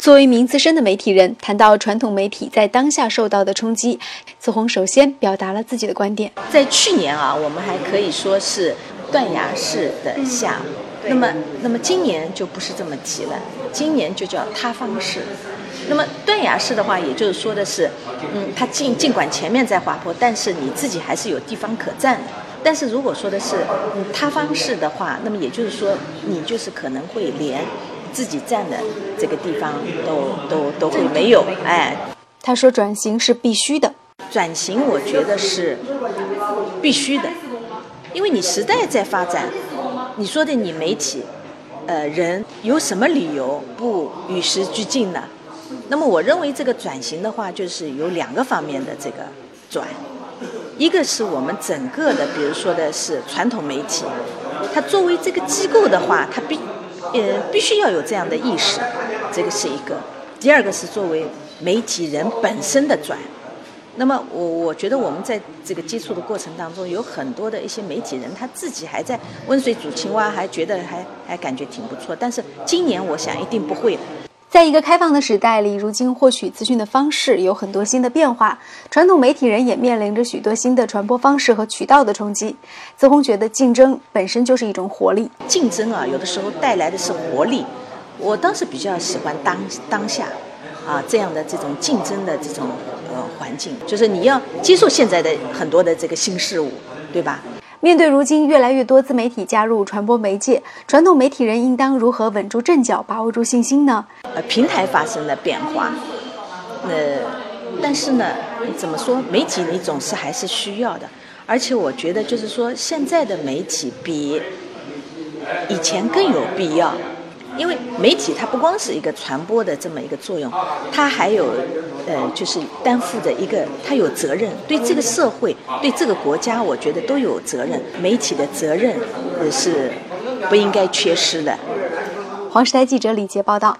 作为一名资深的媒体人，谈到传统媒体在当下受到的冲击，子红首先表达了自己的观点。在去年啊，我们还可以说是断崖式的下，那么那么今年就不是这么提了，今年就叫塌方式。那么断崖式的话，也就是说的是，嗯，它尽尽管前面在滑坡，但是你自己还是有地方可站的。但是如果说的是嗯塌方式的话，那么也就是说你就是可能会连。自己站的这个地方都都都会没有，哎，他说转型是必须的，转型我觉得是必须的，因为你时代在发展，你说的你媒体，呃，人有什么理由不与时俱进呢？那么我认为这个转型的话，就是有两个方面的这个转，一个是我们整个的，比如说的是传统媒体，它作为这个机构的话，它必。呃，必须要有这样的意识，这个是一个。第二个是作为媒体人本身的转。那么，我我觉得我们在这个接触的过程当中，有很多的一些媒体人，他自己还在温水煮青蛙，还觉得还还感觉挺不错。但是今年我想一定不会。在一个开放的时代里，如今获取资讯的方式有很多新的变化，传统媒体人也面临着许多新的传播方式和渠道的冲击。子红觉得，竞争本身就是一种活力。竞争啊，有的时候带来的是活力。我当时比较喜欢当当下，啊这样的这种竞争的这种呃环境，就是你要接受现在的很多的这个新事物，对吧？面对如今越来越多自媒体加入传播媒介，传统媒体人应当如何稳住阵脚，把握住信心呢？呃，平台发生了变化，呃，但是呢，怎么说，媒体你总是还是需要的，而且我觉得就是说，现在的媒体比以前更有必要。因为媒体它不光是一个传播的这么一个作用，它还有，呃，就是担负着一个，它有责任，对这个社会、对这个国家，我觉得都有责任。媒体的责任是不应该缺失的。黄时台记者李杰报道。